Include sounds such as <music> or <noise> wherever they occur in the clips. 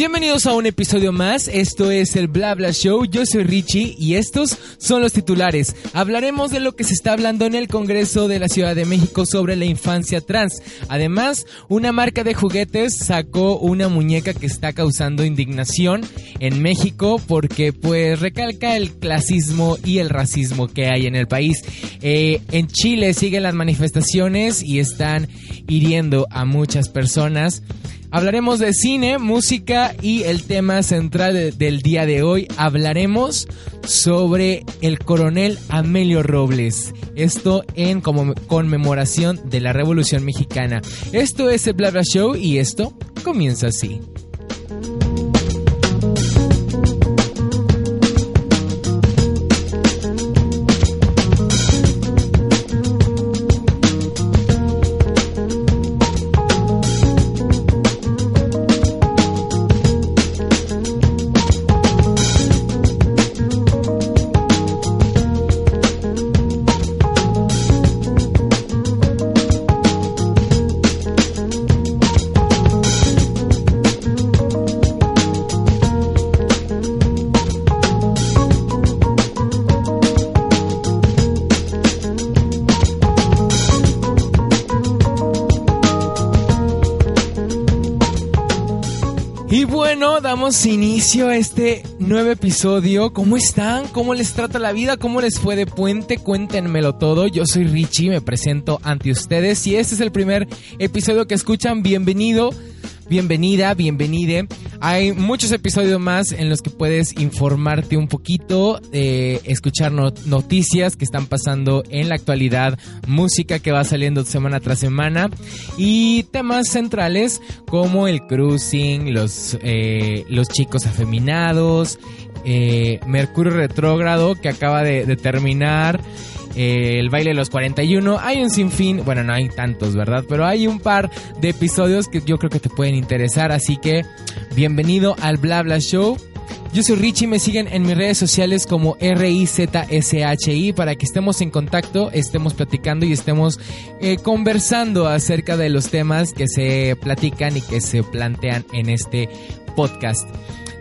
Bienvenidos a un episodio más, esto es el Bla Bla Show, yo soy Richie y estos son los titulares. Hablaremos de lo que se está hablando en el Congreso de la Ciudad de México sobre la infancia trans. Además, una marca de juguetes sacó una muñeca que está causando indignación en México porque pues recalca el clasismo y el racismo que hay en el país. Eh, en Chile siguen las manifestaciones y están hiriendo a muchas personas. Hablaremos de cine, música y el tema central del día de hoy. Hablaremos sobre el coronel Amelio Robles. Esto en conmemoración de la Revolución Mexicana. Esto es el Blabla Show y esto comienza así. Damos inicio a este nuevo episodio. ¿Cómo están? ¿Cómo les trata la vida? ¿Cómo les fue de puente? Cuéntenmelo todo. Yo soy Richie, me presento ante ustedes. Si este es el primer episodio que escuchan, bienvenido bienvenida, bienvenide. Hay muchos episodios más en los que puedes informarte un poquito, eh, escuchar noticias que están pasando en la actualidad, música que va saliendo semana tras semana y temas centrales como el cruising, los, eh, los chicos afeminados, eh, Mercurio retrógrado que acaba de, de terminar eh, el baile de los 41. Hay un sinfín, bueno, no hay tantos, ¿verdad? Pero hay un par de episodios que yo creo que te pueden interesar. Así que bienvenido al Bla Bla Show. Yo soy Richie, me siguen en mis redes sociales como R-I-Z-S-H-I para que estemos en contacto, estemos platicando y estemos eh, conversando acerca de los temas que se platican y que se plantean en este podcast.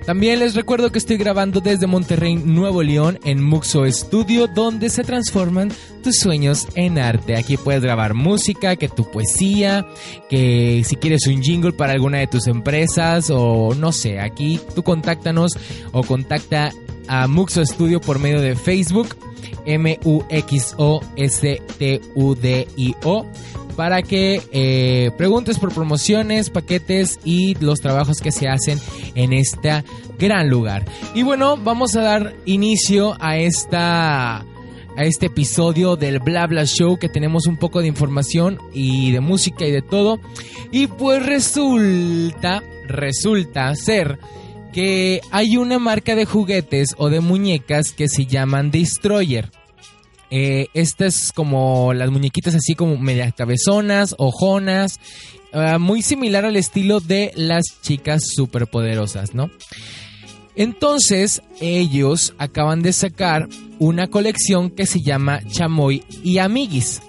También les recuerdo que estoy grabando desde Monterrey, Nuevo León, en Muxo Studio, donde se transforman tus sueños en arte. Aquí puedes grabar música, que tu poesía, que si quieres un jingle para alguna de tus empresas o no sé, aquí tú contáctanos o contacta a Muxo Studio por medio de Facebook, M-U-X-O-S-T-U-D-I-O para que eh, preguntes por promociones, paquetes y los trabajos que se hacen en este gran lugar. Y bueno, vamos a dar inicio a esta a este episodio del Bla Bla Show que tenemos un poco de información y de música y de todo. Y pues resulta, resulta ser que hay una marca de juguetes o de muñecas que se llaman Destroyer. Eh, estas como las muñequitas así como medias cabezonas, ojonas, eh, muy similar al estilo de las chicas superpoderosas, ¿no? Entonces ellos acaban de sacar una colección que se llama Chamoy y Amiguis.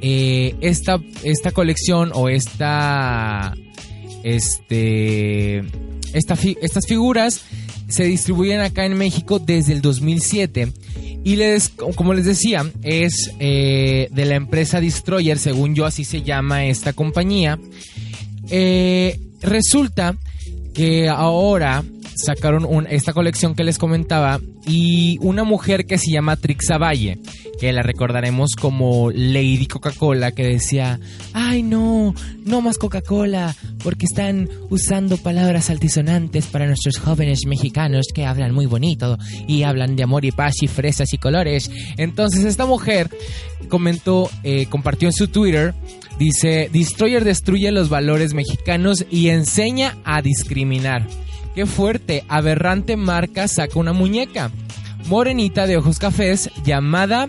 Eh, esta, esta colección o esta, este, estas figuras se distribuyen acá en México desde el 2007 y les, como les decía, es eh, de la empresa Destroyer, según yo así se llama esta compañía. Eh, resulta que ahora sacaron esta colección que les comentaba y una mujer que se llama Trixa Valle, que la recordaremos como Lady Coca-Cola, que decía, ay no, no más Coca-Cola, porque están usando palabras altisonantes para nuestros jóvenes mexicanos que hablan muy bonito y hablan de amor y paz y fresas y colores. Entonces esta mujer comentó, eh, compartió en su Twitter, dice, Destroyer destruye los valores mexicanos y enseña a discriminar. Qué fuerte, aberrante marca saca una muñeca. Morenita de ojos cafés llamada,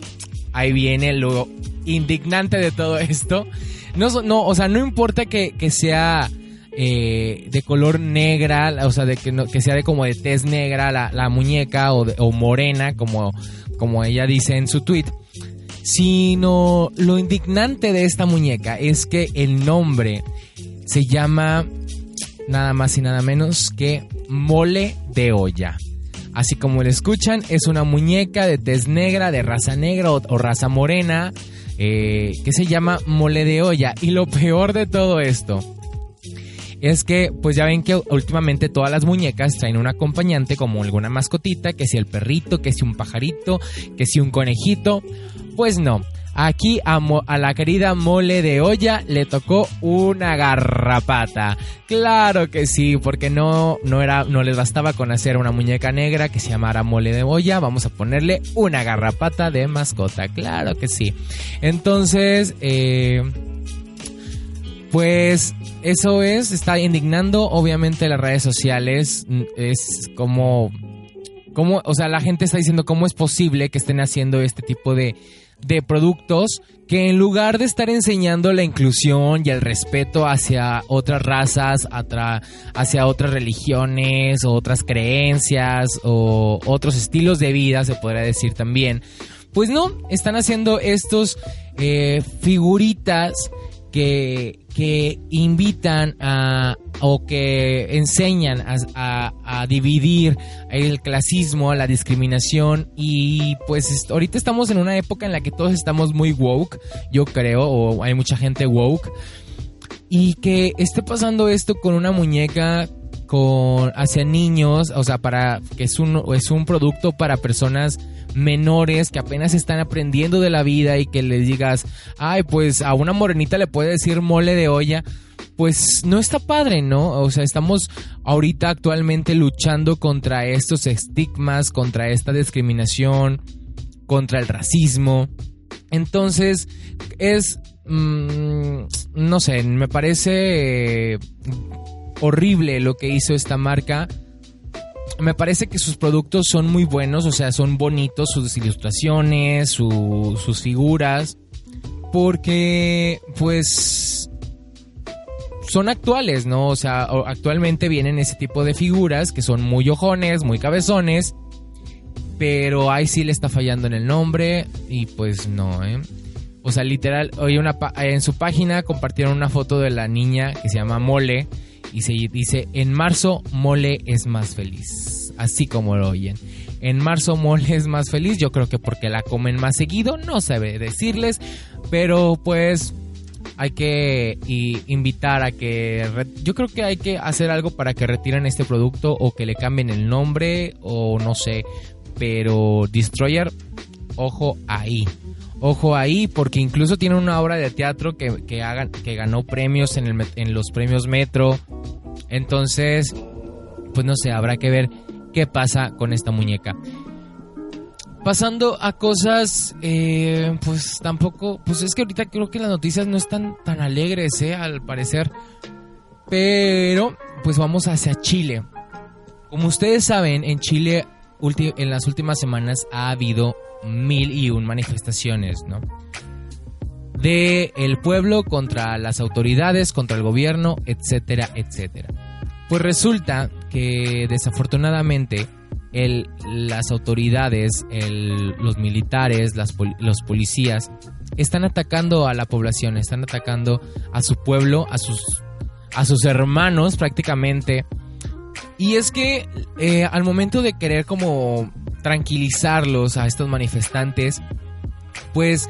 ahí viene lo indignante de todo esto, no, no o sea, no importa que, sea eh, de color negra, o sea, de que, que sea de como de tez negra la, muñeca o, o, morena, como, como ella dice en su tweet, sino lo indignante de esta muñeca es que el nombre se llama nada más y nada menos que mole de olla. Así como le escuchan, es una muñeca de tez negra, de raza negra o, raza morena, eh, que se llama mole de olla. Y lo peor de todo esto es que, pues ya ven que últimamente todas las muñecas traen un acompañante como alguna mascotita, que si el perrito, que si un pajarito, que si un conejito. Pues no. Aquí a, la querida mole de olla le tocó una garrapata. Claro que sí, porque no, no les bastaba con hacer una muñeca negra que se llamara mole de olla. Vamos a ponerle una garrapata de mascota. Claro que sí. Entonces, eh, pues eso es, está indignando obviamente las redes sociales. Es como, como, o sea, la gente está diciendo cómo es posible que estén haciendo este tipo de de productos que en lugar de estar enseñando la inclusión y el respeto hacia otras razas, hacia otras religiones otras creencias o otros estilos de vida, se podría decir también, pues no, están haciendo estos eh, figuritas que, que invitan a, o que enseñan a, a, dividir el clasismo, la discriminación y pues ahorita estamos en una época en la que todos estamos muy woke, yo creo, o hay mucha gente woke y que esté pasando esto con una muñeca con hacia niños, o sea, para que es un es un producto para personas menores que apenas están aprendiendo de la vida y que les digas, "Ay, pues a una morenita le puede decir mole de olla." Pues no está padre, ¿no? O sea, estamos ahorita actualmente luchando contra estos estigmas, contra esta discriminación, contra el racismo. Entonces, es mm, no sé, me parece horrible lo que hizo esta marca. Me parece que sus productos son muy buenos, o sea, son bonitos sus ilustraciones, sus figuras, porque pues son actuales, ¿no? O sea, actualmente vienen ese tipo de figuras que son muy ojones, muy cabezones, pero ahí sí le está fallando en el nombre y pues no, ¿eh? O sea, literal, hoy en su página compartieron una foto de la niña que se llama Mole y se dice, en marzo Mole es más feliz. Así como lo oyen. En marzo Mole es más feliz, yo creo que porque la comen más seguido, no sabe decirles, pero pues hay que invitar a que... Yo creo que hay que hacer algo para que retiren este producto o que le cambien el nombre o no sé, pero Destroyer, ojo ahí. Ojo ahí, porque incluso tiene una obra de teatro que, que, que ganó premios en, el, en los premios Metro. Entonces, pues no sé, habrá que ver qué pasa con esta muñeca. Pasando a cosas, eh, pues tampoco, pues es que ahorita creo que las noticias no están tan alegres, eh, al parecer. Pero, pues vamos hacia Chile. Como ustedes saben, en Chile en las últimas semanas ha habido mil y un manifestaciones, ¿no? De el pueblo contra las autoridades, contra el gobierno, etcétera, etcétera. Pues resulta que desafortunadamente el, las autoridades, los militares, los policías, están atacando a la población, están atacando a su pueblo, a sus, a sus hermanos prácticamente. Y es que eh, al momento de querer como tranquilizarlos a estos manifestantes, pues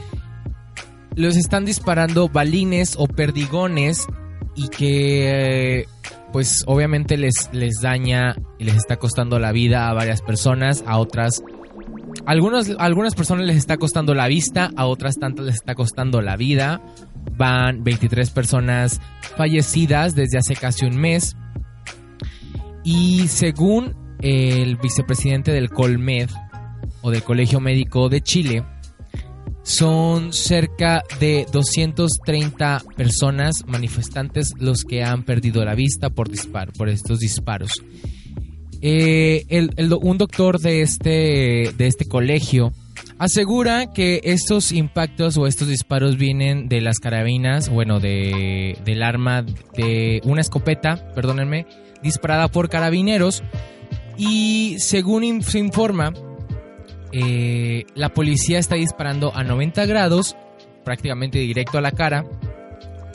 los están disparando balines o perdigones y que pues obviamente les, les daña y les está costando la vida a varias personas, a otras algunas, algunas personas les está costando la vista, a otras tantas les está costando la vida. Van 23 personas fallecidas desde hace casi un mes. Y según el vicepresidente del Colmed o del Colegio Médico de Chile, son cerca de 230 personas manifestantes los que han perdido la vista por, disparo, por estos disparos. eh, un doctor de este, de este colegio asegura que estos impactos o estos disparos vienen de las carabinas, bueno, de, del arma de una escopeta, perdónenme, disparada por carabineros. Y según se informa, eh, la policía está disparando a 90 grados, prácticamente directo a la cara,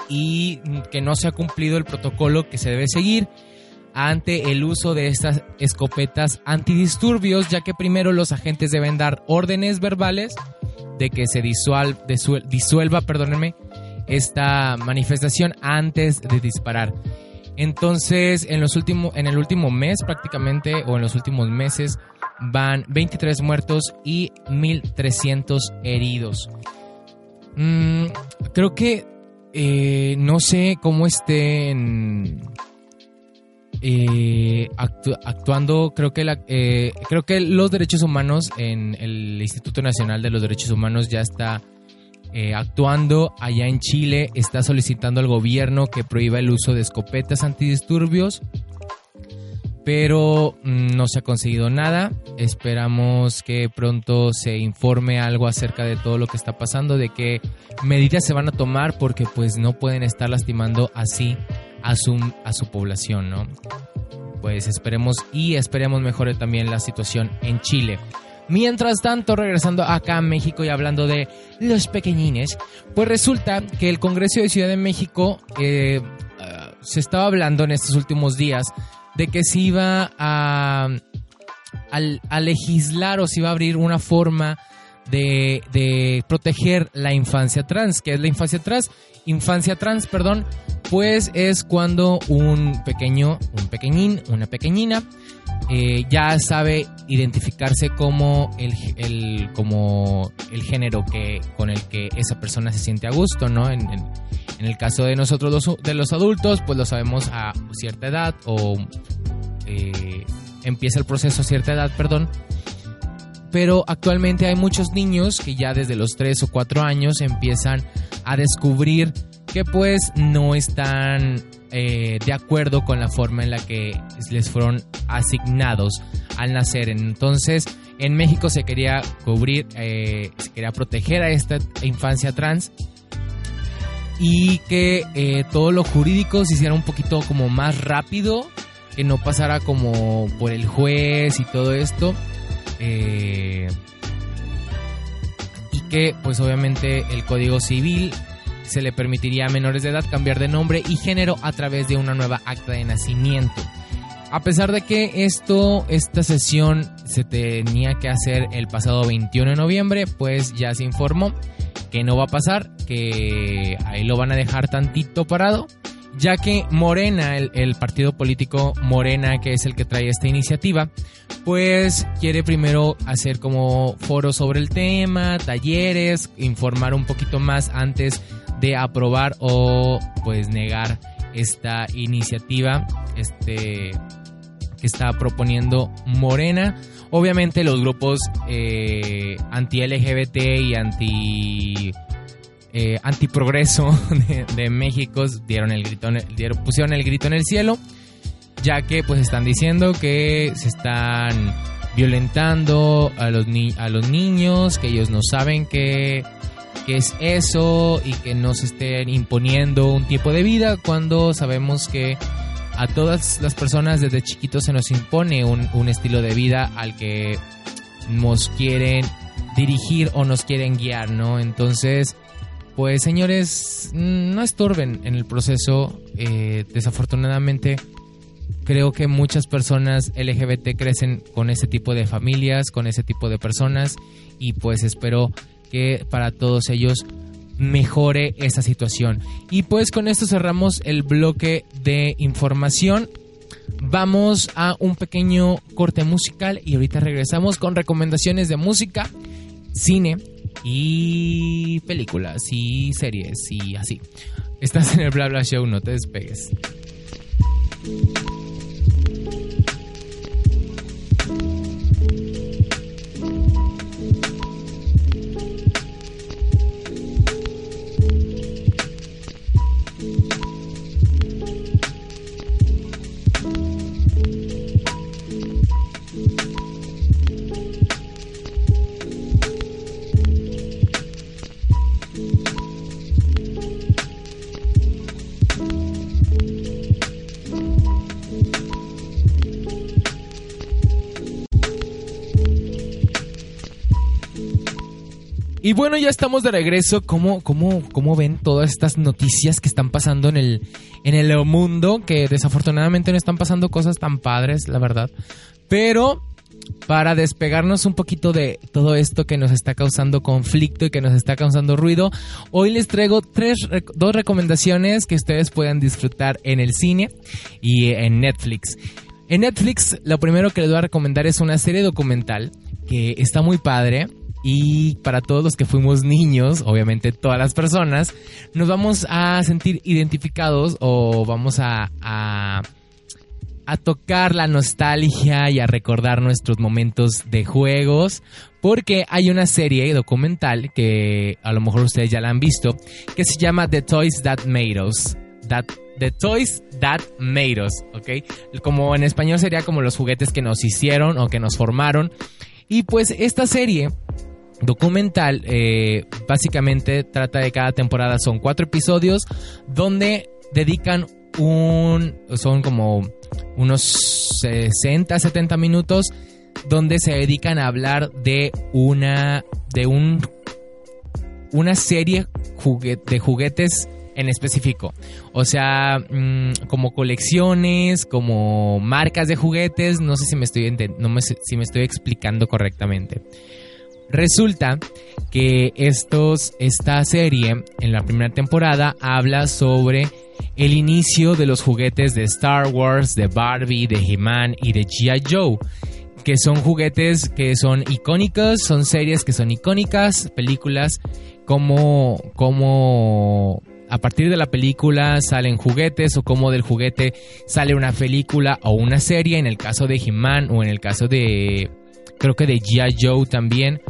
y que no se ha cumplido el protocolo que se debe seguir ante el uso de estas escopetas antidisturbios, ya que primero los agentes deben dar órdenes verbales de que se disuelva perdónenme, esta manifestación antes de disparar. Entonces, en, los últimos, en el último mes prácticamente, o en los últimos meses, van 23 muertos y 1.300 heridos. Mm, creo que eh, no sé cómo estén eh, actuando, creo que, la, eh, creo que los derechos humanos en el Instituto Nacional de los Derechos Humanos ya está eh, actuando allá en Chile, está solicitando al gobierno que prohíba el uso de escopetas antidisturbios, pero mm, no se ha conseguido nada. Esperamos que pronto se informe algo acerca de todo lo que está pasando, de qué medidas se van a tomar, porque pues no pueden estar lastimando así a su, a su población, ¿no? Pues esperemos y esperemos mejore también la situación en Chile. Mientras tanto, regresando acá a México y hablando de los pequeñines, pues resulta que el Congreso de Ciudad de México eh, ah, se estaba hablando en estos últimos días de que se iba a, legislar o se iba a abrir una forma de, de, proteger la infancia trans. ¿Qué es la infancia trans? Infancia trans, perdón, pues es cuando un pequeño, un pequeñín, una pequeñina, eh, ya sabe identificarse como el, como el género que, con el que esa persona se siente a gusto, ¿no? En, el caso de nosotros de los adultos, pues lo sabemos a cierta edad o eh, empieza el proceso a cierta edad, perdón. Pero actualmente hay muchos niños que ya desde los 3 o 4 años empiezan a descubrir que pues no están eh, de acuerdo con la forma en la que les fueron asignados al nacer. Entonces, en México se quería cubrir, eh, se quería proteger a esta infancia trans y que eh, todo lo jurídico se hiciera un poquito como más rápido, que no pasara como por el juez y todo esto. y que pues obviamente el Código Civil se le permitiría a menores de edad cambiar de nombre y género a través de una nueva acta de nacimiento. A pesar de que esto, esta sesión se tenía que hacer el pasado 21 de noviembre, pues ya se informó que no va a pasar, que ahí lo van a dejar tantito parado, ya que Morena, el, el, partido político Morena, que es el que trae esta iniciativa, pues quiere primero hacer como foros sobre el tema, talleres, informar un poquito más antes de aprobar o pues negar esta iniciativa este que está proponiendo Morena. Obviamente los grupos eh, anti-LGBT y anti eh, antiprogreso <laughs> de, México dieron el grito, dieron, pusieron el grito en el cielo, ya que pues están diciendo que se están violentando a los, a los niños, que ellos no saben que que es eso y que nos estén imponiendo un tipo de vida cuando sabemos que a todas las personas desde chiquitos se nos impone un, estilo de vida al que nos quieren dirigir o nos quieren guiar, ¿no? Entonces, pues señores, no estorben en el proceso. Eh, desafortunadamente, creo que muchas personas LGBT crecen con ese tipo de familias, con ese tipo de personas y pues espero que para todos ellos mejore esa situación. Y pues con esto cerramos el bloque de información. Vamos a un pequeño corte musical y ahorita regresamos con recomendaciones de música, cine y películas y series y así. Estás en el Bla Bla Show, no te despegues. Y bueno, ya estamos de regreso. ¿Cómo, cómo, cómo ven todas estas noticias que están pasando en el, en el mundo? Que desafortunadamente no están pasando cosas tan padres, la verdad. Pero para despegarnos un poquito de todo esto que nos está causando conflicto y que nos está causando ruido, hoy les traigo tres, dos recomendaciones que ustedes puedan disfrutar en el cine y en Netflix. En Netflix, lo primero que les voy a recomendar es una serie documental que está muy padre. Y para todos los que fuimos niños, obviamente todas las personas, nos vamos a sentir identificados o vamos a, a tocar la nostalgia y a recordar nuestros momentos de juegos. Porque hay una serie documental que a lo mejor ustedes ya la han visto, que se llama The Toys That Made Us. The Toys That Made Us, ¿ok? Como en español sería como los juguetes que nos hicieron o que nos formaron. Y pues esta serie documental eh, básicamente trata de cada temporada, son cuatro episodios donde dedican un... son como unos 60, 70 minutos donde se dedican a hablar de una de un una serie de juguetes en específico. O sea, mm, como colecciones, como marcas de juguetes, no sé si me estoy no me, si me estoy explicando correctamente. Resulta que estos, esta serie en la primera temporada habla sobre el inicio de los juguetes de Star Wars, de Barbie, de He-Man y de G.I. Joe que son juguetes que son icónicos, son series que son icónicas, películas como, como a partir de la película salen juguetes o como del juguete sale una película o una serie, en el caso de He-Man o en el caso de creo que de G.I. Joe también.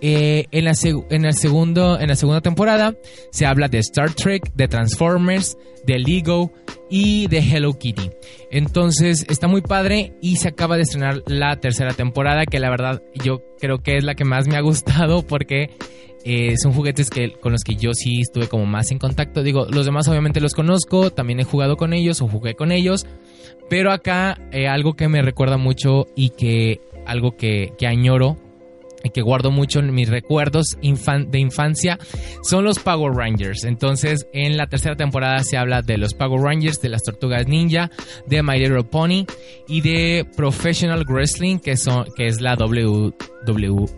Eh, en, la en, el segundo, en la segunda temporada se habla de Star Trek, de Transformers, de Lego y de Hello Kitty. Entonces está muy padre y se acaba de estrenar la tercera temporada que la verdad yo creo que es la que más me ha gustado porque eh, son juguetes que, con los que yo sí estuve como más en contacto. Digo, los demás obviamente los conozco, también he jugado con ellos o jugué con ellos. Pero acá eh, algo que me recuerda mucho y que algo que, que añoro y que guardo mucho en mis recuerdos de infancia son los Power Rangers. Entonces, en la tercera temporada se habla de los Power Rangers, de las Tortugas Ninja, de My Little Pony y de Professional Wrestling, que, son, que es la WWF.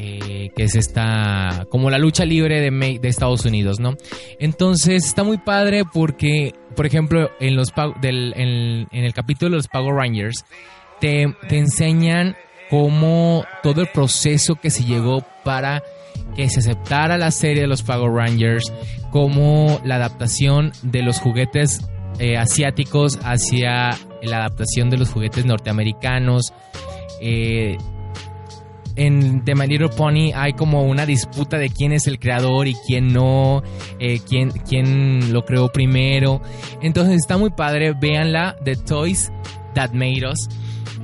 Eh, que es esta como la lucha libre de, de, Estados Unidos, ¿no? Entonces está muy padre porque, por ejemplo, en, los, en, el capítulo de los Power Rangers, te, te enseñan cómo todo el proceso que se llegó para que se aceptara la serie de los Power Rangers, como la adaptación de los juguetes eh, asiáticos hacia la adaptación de los juguetes norteamericanos. Eh, en The My Little Pony hay como una disputa de quién es el creador y quién no, eh, quién, quién lo creó primero. Entonces está muy padre, véanla, The Toys That Made Us.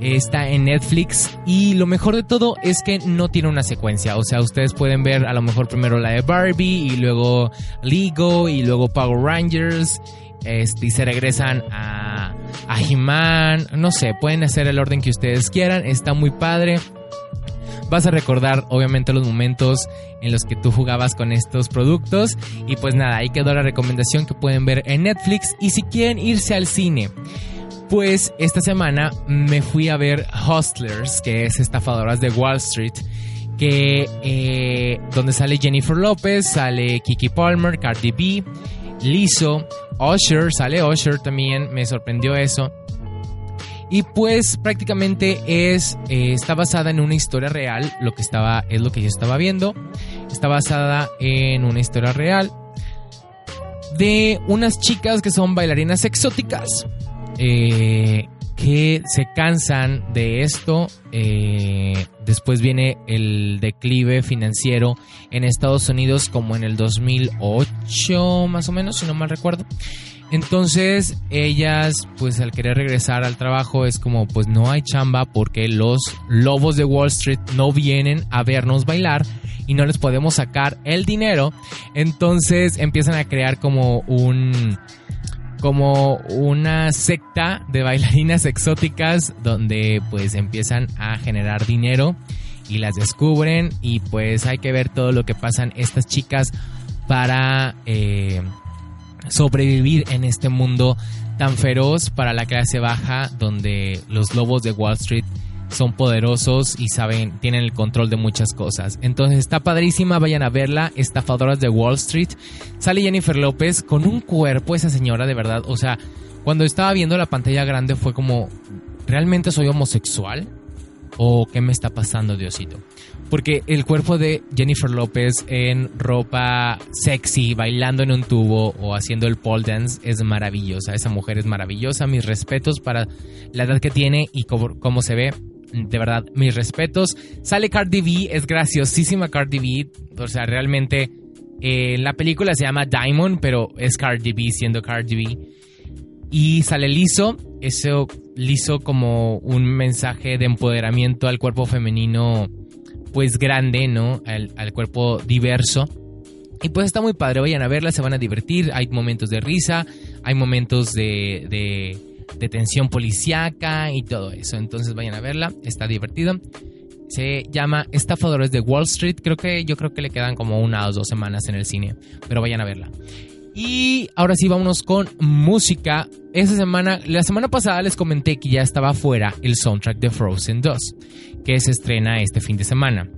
Está en Netflix y lo mejor de todo es que no tiene una secuencia. O sea, ustedes pueden ver a lo mejor primero la de Barbie y luego Lego y luego Power Rangers. Este, y se regresan a, a He-Man. No sé, pueden hacer el orden que ustedes quieran. Está muy padre. Vas a recordar obviamente los momentos en los que tú jugabas con estos productos. Y pues nada, ahí quedó la recomendación que pueden ver en Netflix. Y si quieren irse al cine pues esta semana me fui a ver Hustlers, que es Estafadoras de Wall Street, que eh, donde sale Jennifer López, sale Kiki Palmer, Cardi B, Lizzo, Usher, sale Usher también, me sorprendió eso. Y pues prácticamente es eh, está basada en una historia real, lo que estaba es lo que yo estaba viendo. Está basada en una historia real de unas chicas que son bailarinas exóticas eh, que se cansan de esto. Eh, después viene el declive financiero en Estados Unidos como en el 2008 más o menos, si no mal recuerdo. Entonces ellas pues al querer regresar al trabajo es como pues no hay chamba porque los lobos de Wall Street no vienen a vernos bailar y no les podemos sacar el dinero. Entonces empiezan a crear como un como una secta de bailarinas exóticas donde pues empiezan a generar dinero y las descubren y pues hay que ver todo lo que pasan estas chicas para eh, sobrevivir en este mundo tan feroz para la clase baja donde los lobos de Wall Street son poderosos y saben, tienen el control de muchas cosas. Entonces está padrísima, vayan a verla, Estafadoras de Wall Street. Sale Jennifer López con un cuerpo, esa señora de verdad, o sea, cuando estaba viendo la pantalla grande fue como, ¿realmente soy homosexual? ¿O qué me está pasando, Diosito? Porque el cuerpo de Jennifer López en ropa sexy, bailando en un tubo o haciendo el pole dance es maravillosa. Esa mujer es maravillosa. Mis respetos para la edad que tiene y cómo, se ve. De verdad, mis respetos. Sale Cardi B, es graciosísima Cardi B. O sea, realmente eh, la película se llama Diamond, pero es Cardi B siendo Cardi B. Y sale liso, eso liso como un mensaje de empoderamiento al cuerpo femenino pues grande, ¿no? Al, cuerpo diverso. Y pues está muy padre, vayan a verla, se van a divertir, hay momentos de risa, hay momentos de, tensión policíaca y todo eso. Entonces vayan a verla, está divertido. Se llama Estafadores de Wall Street, creo que yo creo que le quedan como una o dos semanas en el cine, pero vayan a verla. Y ahora sí, vámonos con música. Esta semana, la semana pasada les comenté que ya estaba fuera el soundtrack de Frozen 2, que se estrena este fin de semana.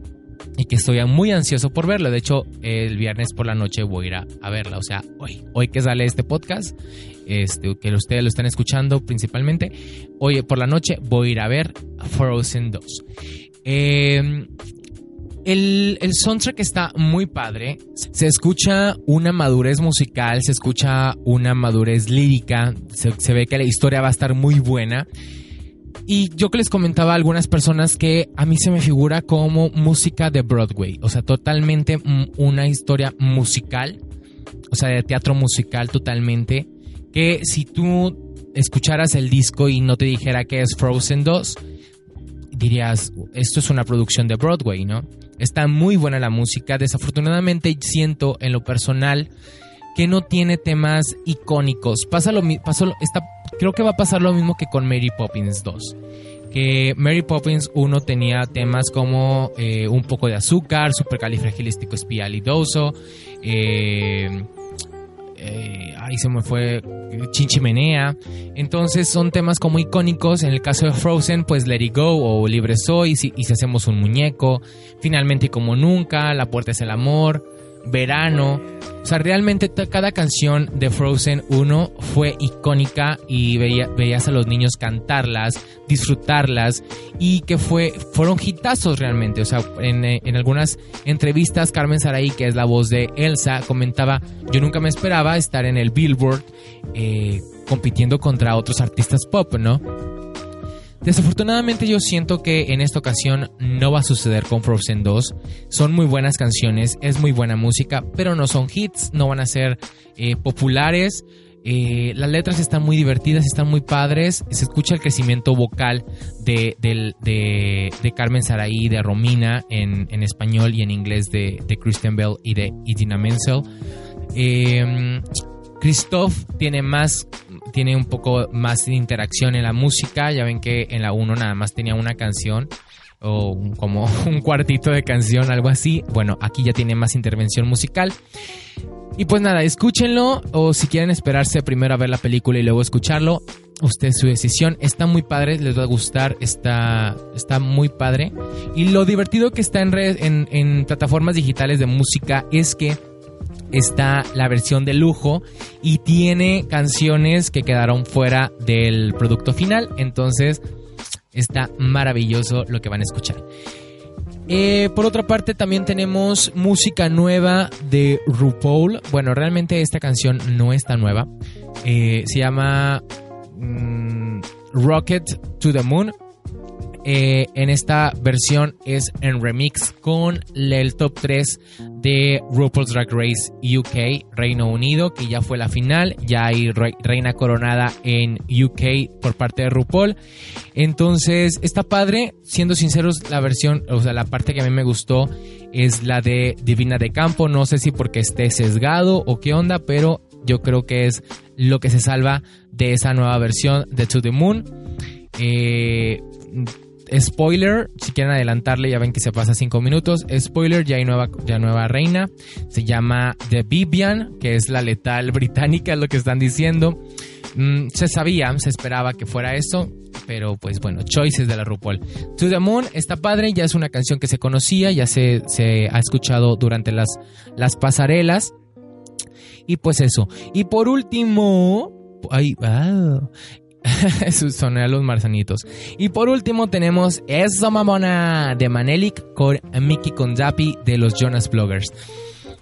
Y que estoy muy ansioso por verlo. De hecho, el viernes por la noche voy a ir a, verla. O sea, hoy, hoy que sale este podcast, este, que ustedes lo están escuchando principalmente, hoy por la noche voy a ir a ver Frozen 2. Eh, el, soundtrack está muy padre. Se escucha una madurez musical, se escucha una madurez lírica, se, ve que la historia va a estar muy buena. Y yo que les comentaba a algunas personas que a mí se me figura como música de Broadway, o sea, totalmente una historia musical, o sea, de teatro musical totalmente, que si tú escucharas el disco y no te dijera que es Frozen 2, dirías, esto es una producción de Broadway, ¿no? Está muy buena la música. Desafortunadamente siento en lo personal que no tiene temas icónicos. Pasa lo, está, creo que va a pasar lo mismo que con Mary Poppins 2. Que Mary Poppins 1 tenía temas como eh, un poco de azúcar, supercalifragilístico espialidoso, eh, eh, ahí se me fue Chinchimenea. Entonces son temas como icónicos. En el caso de Frozen, pues Let It Go o Libre Soy, y y si hacemos un muñeco. Finalmente como nunca, La Puerta es el Amor verano. O sea, realmente cada canción de Frozen 1 fue icónica y veías a los niños cantarlas, disfrutarlas y que fue, fueron hitazos realmente. O sea, en, algunas entrevistas, Carmen Saray, que es la voz de Elsa, comentaba, yo nunca me esperaba estar en el Billboard eh, compitiendo contra otros artistas pop, ¿no? Desafortunadamente yo siento que en esta ocasión no va a suceder con Frozen 2. Son muy buenas canciones, es muy buena música, pero no son hits, no van a ser eh, populares. Eh, las letras están muy divertidas, están muy padres. Se escucha el crecimiento vocal de, Carmen Saraí, de Romina en, español y en inglés de, Kristen Bell y de Idina Menzel. Eh, Christoph tiene más tiene un poco más de interacción en la música. Ya ven que en la 1 nada más tenía una canción o como <laughs> un cuartito de canción, algo así. Bueno, aquí ya tiene más intervención musical. Y pues nada, escúchenlo o si quieren esperarse primero a ver la película y luego escucharlo, usted su decisión. Está muy padre, les va a gustar, está, está muy padre. Y lo divertido que está en, en, en plataformas digitales de música es que está la versión de lujo y tiene canciones que quedaron fuera del producto final. Entonces está maravilloso lo que van a escuchar. Eh, por otra parte, también tenemos música nueva de RuPaul. Bueno, realmente esta canción no está nueva. Eh, se llama mm, Rocket to the Moon. Eh, en esta versión es en remix con el top 3 de RuPaul's Drag Race UK, Reino Unido, que ya fue la final. Ya hay reina coronada en UK por parte de RuPaul. Entonces, está padre. Siendo sinceros, la versión, o sea, la parte que a mí me gustó es la de Divina de Campo. No sé si porque esté sesgado o qué onda, pero yo creo que es lo que se salva de esa nueva versión de To the Moon. Eh, spoiler, si quieren adelantarle, ya ven que se pasa cinco minutos. Spoiler, ya hay nueva, ya nueva reina. Se llama The Vivian, que es la letal <laughs> británica, es lo que están diciendo. Mm, se sabía, se esperaba que fuera eso, pero pues bueno, choices de la RuPaul. To the Moon está padre, ya es una canción que se conocía, ya se, se ha escuchado durante las, las pasarelas. Y pues eso. Y por último, ay, ah, <laughs> a los marzanitos. Y por último tenemos Esa Mamona de Manelik con Mickey Kondapi de los Jonas Bloggers.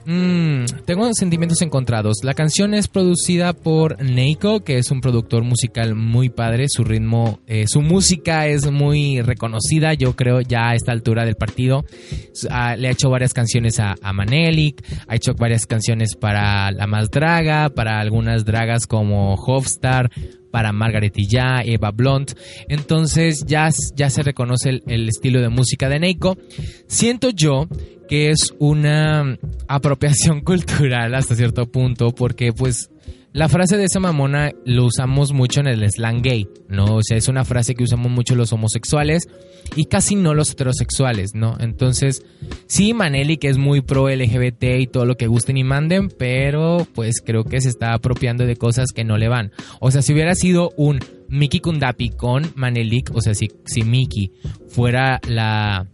Mm, tengo sentimientos encontrados. La canción es producida por Neiko, que es un productor musical muy padre. Su ritmo, eh, su música es muy reconocida, yo creo, ya a esta altura del partido. Ah, le ha hecho varias canciones a, Manelik, ha hecho varias canciones para La Más Draga, para algunas dragas como Hofstar, para Margaret ya, Eva Blunt. Entonces ya, ya se reconoce el, el estilo de música de Neiko. Siento yo que es una apropiación <laughs> cultural hasta cierto punto, porque pues la frase de esa mamona lo usamos mucho en el slang gay, ¿no? O sea, es una frase que usamos mucho los homosexuales y casi no los heterosexuales, ¿no? Entonces, sí, Maneli que es muy pro LGBT y todo lo que gusten y manden, pero pues creo que se está apropiando de cosas que no le van. O sea, si hubiera sido un Miki Kundapi con Manelik, o sea, si, si Miki fuera la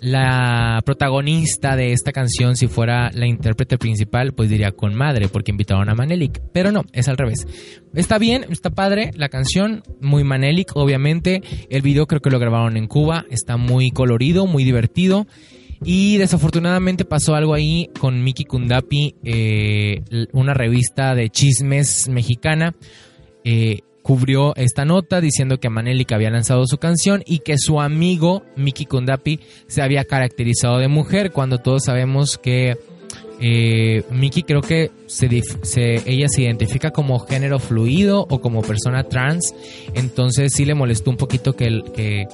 la protagonista de esta canción, si fuera la intérprete principal, pues diría con madre, porque invitaron a Manelik. Pero no, es al revés. Está bien, está padre la canción, muy Manelik, obviamente. El video creo que lo grabaron en Cuba, está muy colorido, muy divertido. Y desafortunadamente pasó algo ahí con Miki Kundapi, eh, una revista de chismes mexicana. Eh, cubrió esta nota diciendo que Manelik había lanzado su canción y que su amigo Miki Kundapi se había caracterizado de mujer cuando todos sabemos que eh, Miki creo que se, ella se identifica como género fluido o como persona trans, entonces sí le molestó un poquito que, que,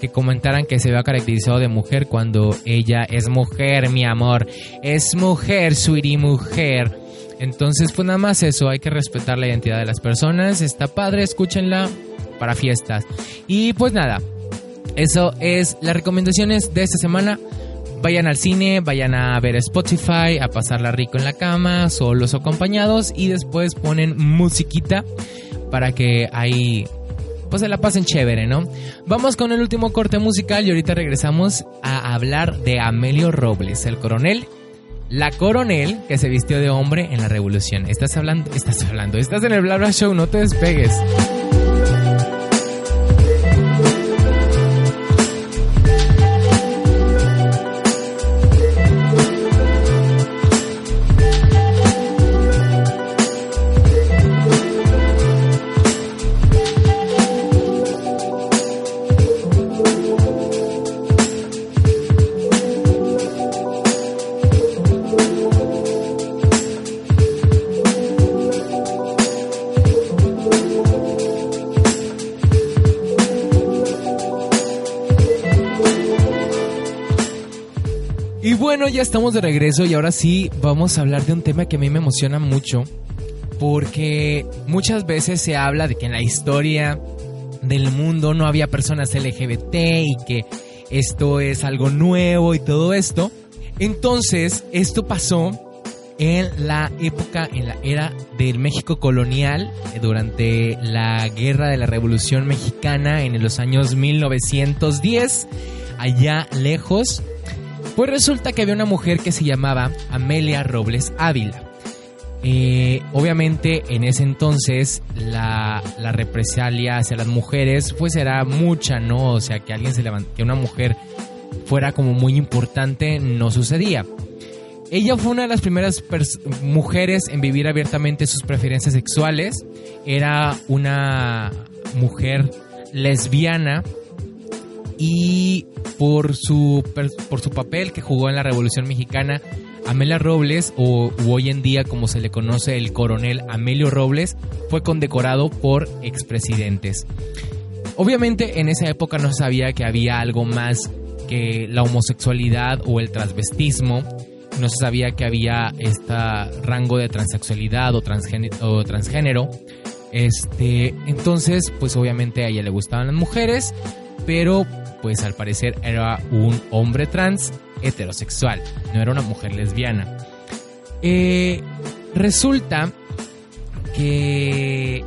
que comentaran que se había caracterizado de mujer cuando ella es mujer, mi amor, es mujer, sweetie mujer. Entonces, pues nada más eso, hay que respetar la identidad de las personas, está padre, escúchenla para fiestas. Y pues nada, eso es las recomendaciones de esta semana. Vayan al cine, vayan a ver Spotify, a pasarla rico en la cama, solos o acompañados y después ponen musiquita para que ahí pues se la pasen chévere, ¿no? Vamos con el último corte musical y ahorita regresamos a hablar de Amelio Robles, el coronel la coronel que se vistió de hombre en la revolución. Estás hablando, estás hablando, estás en el Bla Show, no te despegues. Estamos de regreso y ahora sí vamos a hablar de un tema que a mí me emociona mucho porque muchas veces se habla de que en la historia del mundo no había personas LGBT y que esto es algo nuevo y todo esto. Entonces, esto pasó en la época, en la era del México colonial, durante la guerra de la Revolución Mexicana en los años 1910, allá lejos. Pues resulta que había una mujer que se llamaba Amelia Robles Ávila. Eh, obviamente en ese entonces la, represalia hacia las mujeres pues era mucha, ¿no? O sea, que alguien se levanta, que una mujer fuera como muy importante no sucedía. Ella fue una de las primeras mujeres en vivir abiertamente sus preferencias sexuales. Era una mujer lesbiana y por su, por su papel que jugó en la Revolución Mexicana, Amelia Robles, o hoy en día como se le conoce el coronel Amelio Robles, fue condecorado por expresidentes. Obviamente en esa época no se sabía que había algo más que la homosexualidad o el transvestismo, no se sabía que había este rango de transexualidad o, o transgénero. Este, entonces, pues obviamente a ella le gustaban las mujeres, pero pues al parecer era un hombre trans heterosexual, no era una mujer lesbiana. Eh, resulta que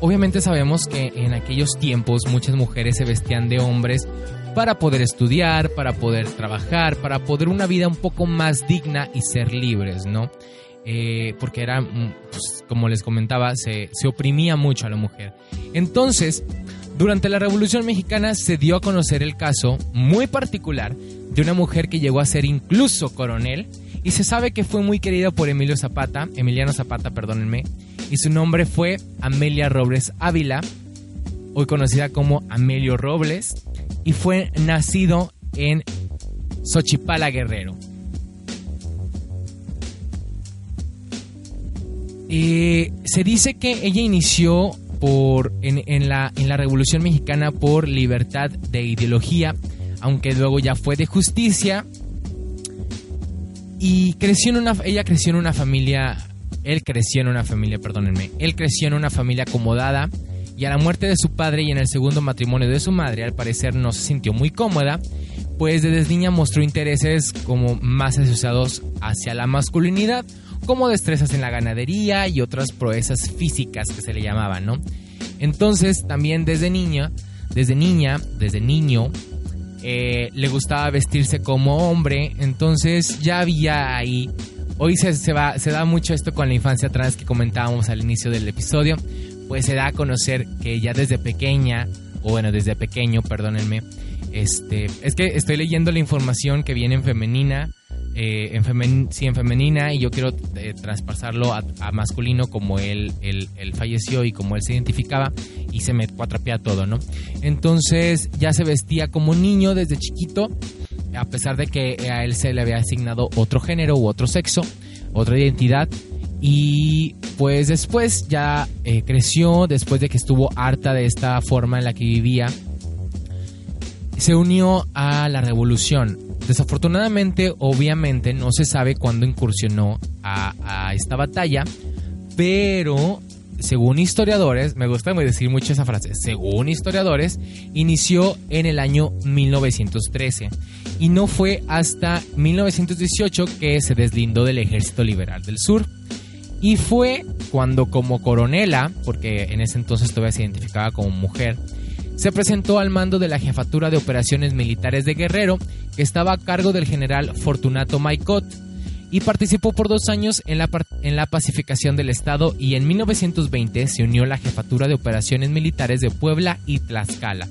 obviamente sabemos que en aquellos tiempos muchas mujeres se vestían de hombres para poder estudiar, para poder trabajar, para poder una vida un poco más digna y ser libres, ¿no? Eh, porque era, mm, pues, como les comentaba, se, se oprimía mucho a la mujer. Entonces, durante la Revolución Mexicana se dio a conocer el caso muy particular de una mujer que llegó a ser incluso coronel y se sabe que fue muy querida por Emilio Zapata, Emiliano Zapata, perdónenme, y su nombre fue Amelia Robles Ávila, hoy conocida como Amelio Robles, y fue nacido en Xochipala Guerrero. Eh, se dice que ella inició por, en, la, en la Revolución Mexicana por libertad de ideología, aunque luego ya fue de justicia. Y creció en una, ella creció en una familia, él creció en una familia, perdónenme, él creció en una familia acomodada y a la muerte de su padre y en el segundo matrimonio de su madre, al parecer no se sintió muy cómoda, pues desde niña mostró intereses como más asociados hacia la masculinidad, como destrezas en la ganadería y otras proezas físicas que se le llamaban, ¿no? Entonces, también desde niña, desde niña, desde niño, eh, le gustaba vestirse como hombre, entonces ya había ahí. Hoy se, va, se da mucho esto con la infancia trans que comentábamos al inicio del episodio, pues se da a conocer que ya desde pequeña, o bueno, desde pequeño, perdónenme, este, es que estoy leyendo la información que viene en femenina, eh, en sí, en femenina y yo quiero eh, traspasarlo a, masculino como él, él, falleció y como él se identificaba y se me cuatrapea todo, ¿no? Entonces ya se vestía como niño desde chiquito, a pesar de que a él se le había asignado otro género u otro sexo, otra identidad. Y pues después ya eh, creció, después de que estuvo harta de esta forma en la que vivía, se unió a la revolución. Desafortunadamente, obviamente, no se sabe cuándo incursionó a, esta batalla, pero según historiadores, me gusta decir mucho esa frase, según historiadores, inició en el año 1913 y no fue hasta 1918 que se deslindó del Ejército Liberal del Sur. Y fue cuando como coronela, porque en ese entonces todavía se identificaba como mujer, se presentó al mando de la Jefatura de Operaciones Militares de Guerrero, que estaba a cargo del general Fortunato Maicot, y participó por dos años en la, en la pacificación del Estado y en 1920 se unió a la Jefatura de Operaciones Militares de Puebla y Tlaxcala.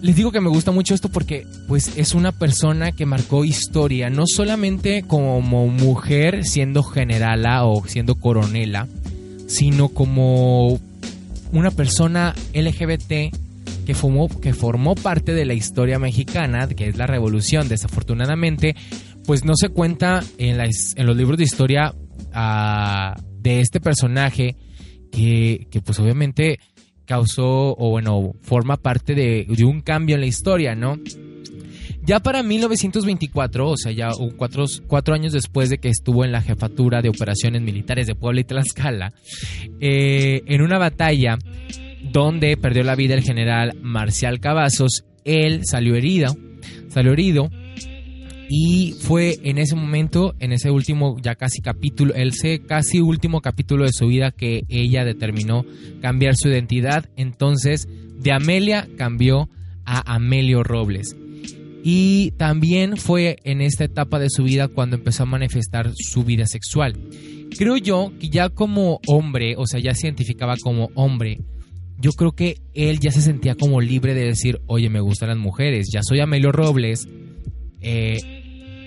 Les digo que me gusta mucho esto porque pues es una persona que marcó historia, no solamente como mujer siendo generala o siendo coronela, sino como una persona LGBT que que formó parte de la historia mexicana, que es la revolución, desafortunadamente, pues no se cuenta en, los libros de historia ah, de este personaje que, que, pues obviamente causó o bueno, forma parte de, de un cambio en la historia, ¿no? Ya para 1924, o sea, ya cuatro, años después de que estuvo en la jefatura de operaciones militares de Puebla y Tlaxcala, eh, en una batalla donde perdió la vida el general Marcial Cavazos, él salió herido, salió herido y fue en ese momento, en ese último ya casi capítulo, el casi último capítulo de su vida que ella determinó cambiar su identidad. Entonces, de Amelia cambió a Amelio Robles. Y también fue en esta etapa de su vida cuando empezó a manifestar su vida sexual. Creo yo que ya como hombre, o sea, ya se identificaba como hombre, yo creo que él ya se sentía como libre de decir, oye, me gustan las mujeres, ya soy Amelio Robles eh,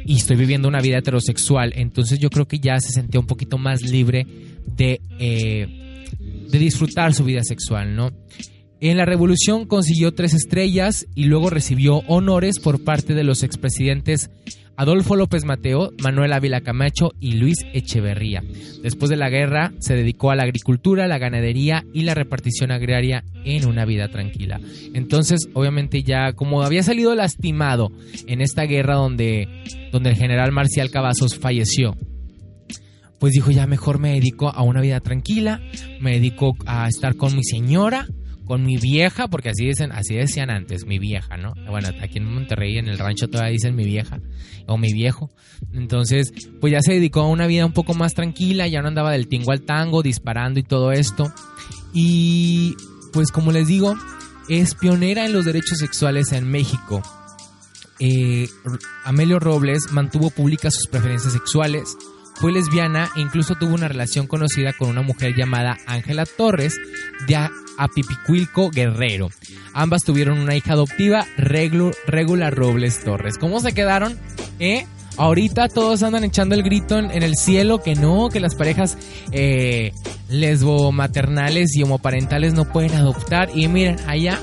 y estoy viviendo una vida heterosexual, entonces yo creo que ya se sentía un poquito más libre de, eh, de disfrutar su vida sexual, ¿no? En la revolución consiguió tres estrellas y luego recibió honores por parte de los expresidentes Adolfo López Mateo, Manuel Ávila Camacho y Luis Echeverría. Después de la guerra se dedicó a la agricultura, la ganadería y la repartición agraria en una vida tranquila. Entonces, obviamente ya como había salido lastimado en esta guerra donde, donde el general Marcial Cavazos falleció, pues dijo ya mejor me dedico a una vida tranquila, me dedico a estar con mi señora con mi vieja, porque así dicen, así decían antes, mi vieja, ¿no? Bueno, aquí en Monterrey, en el rancho todavía dicen mi vieja o mi viejo. Entonces, pues ya se dedicó a una vida un poco más tranquila, ya no andaba del tingo al tango, disparando y todo esto. Y pues como les digo, es pionera en los derechos sexuales en México. Eh, Amelio Robles mantuvo públicas sus preferencias sexuales, fue lesbiana e incluso tuvo una relación conocida con una mujer llamada Ángela Torres de Apipicuilco Guerrero. Ambas tuvieron una hija adoptiva, Regula Robles Torres. ¿Cómo se quedaron? ¿Eh? Ahorita todos andan echando el grito en, el cielo que no, que las parejas eh, lesbo-maternales y homoparentales no pueden adoptar. Y miren, allá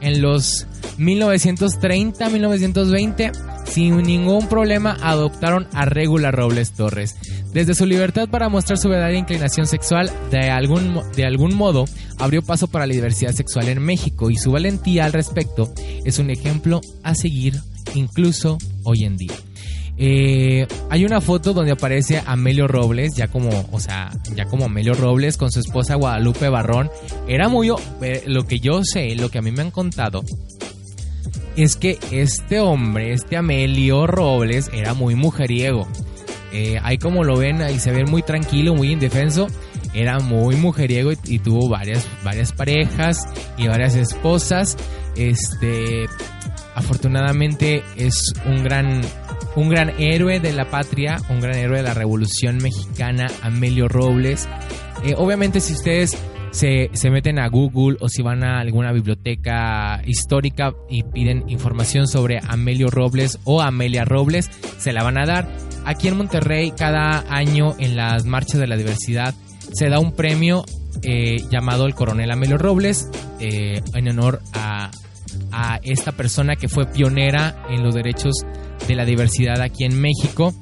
en los 1930, 1920, sin ningún problema adoptaron a Regula Robles Torres. Desde su libertad para mostrar su verdadera inclinación sexual, de algún, de algún modo abrió paso para la diversidad sexual en México y su valentía al respecto es un ejemplo a seguir incluso hoy en día. Eh, hay una foto donde aparece Amelio Robles, ya como, o sea, ya como Amelio Robles con su esposa Guadalupe Barrón. Era muy, eh, lo que yo sé, lo que a mí me han contado, es que este hombre, este Amelio Robles, era muy mujeriego. Eh, ahí como lo ven, ahí se ve muy tranquilo, muy indefenso. Era muy mujeriego y, tuvo varias, varias parejas y varias esposas. Este, afortunadamente es un gran, un gran héroe de la patria, un gran héroe de la Revolución Mexicana, Amelio Robles. Eh, obviamente si ustedes se, se, meten a Google o si van a alguna biblioteca histórica y piden información sobre Amelio Robles o Amelia Robles, se la van a dar. Aquí en Monterrey, cada año en las marchas de la diversidad, se da un premio eh, llamado el Coronel Amelio Robles eh, en honor a, a esta persona que fue pionera en los derechos de la diversidad aquí en México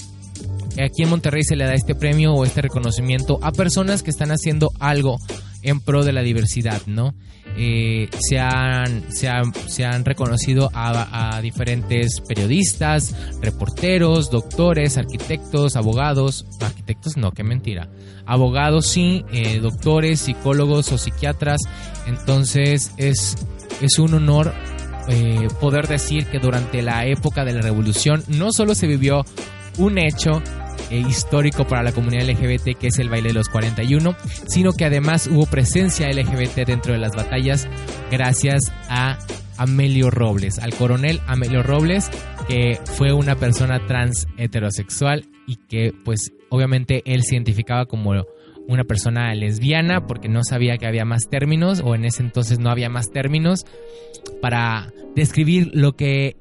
aquí en Monterrey se le da este premio o este reconocimiento a personas que están haciendo algo en pro de la diversidad, ¿no? Eh, se, han, se, han, reconocido a, diferentes periodistas, reporteros, doctores, arquitectos, abogados, arquitectos no, qué mentira, abogados sí, eh, doctores, psicólogos o psiquiatras, entonces es, es un honor eh, poder decir que durante la época de la revolución no solo se vivió un hecho histórico para la comunidad LGBT que es el baile de los 41, sino que además hubo presencia LGBT dentro de las batallas gracias a Amelio Robles, al coronel Amelio Robles, que fue una persona trans heterosexual y que pues obviamente él se identificaba como una persona lesbiana porque no sabía que había más términos o en ese entonces no había más términos para describir lo que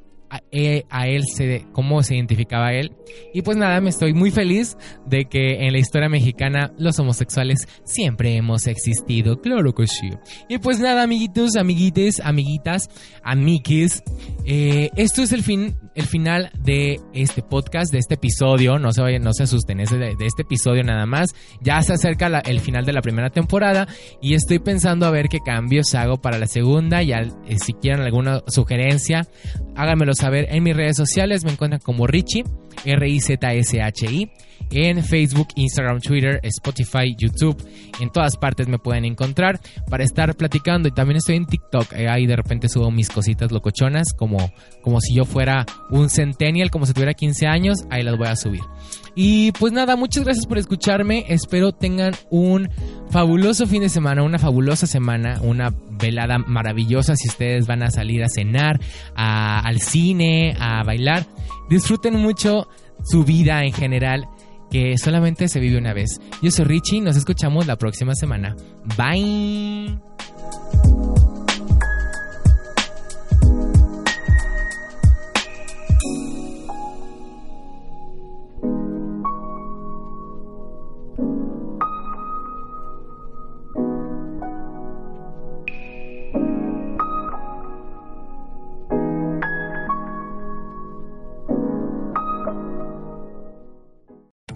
e, a, él se, cómo se identificaba él. Y pues nada, me estoy muy feliz de que en la historia mexicana los homosexuales siempre hemos existido. Claro que sí. Y pues nada, amiguitos, amiguites, amiguitas, amigues. Eh, esto es el fin, el final de este podcast, de este episodio. No se vayan, no se asusten, de, este episodio nada más. Ya se acerca el final de la primera temporada y estoy pensando a ver qué cambios hago para la segunda. Ya eh, si quieren alguna sugerencia, háganmelo saber en mis redes sociales. Me encuentran como Richie, R-I-Z-S-H-I. En Facebook, Instagram, Twitter, Spotify, YouTube. En todas partes me pueden encontrar para estar platicando. Y también estoy en TikTok. Eh, ahí de repente subo mis cositas locochonas. Como, como si yo fuera un centennial, como si tuviera 15 años. Ahí las voy a subir. Y pues nada, muchas gracias por escucharme. Espero tengan un fabuloso fin de semana, una fabulosa semana, una velada maravillosa si ustedes van a salir a cenar, al cine, a bailar. Disfruten mucho su vida en general, que solamente se vive una vez. Yo soy Richie, nos escuchamos la próxima semana. Bye.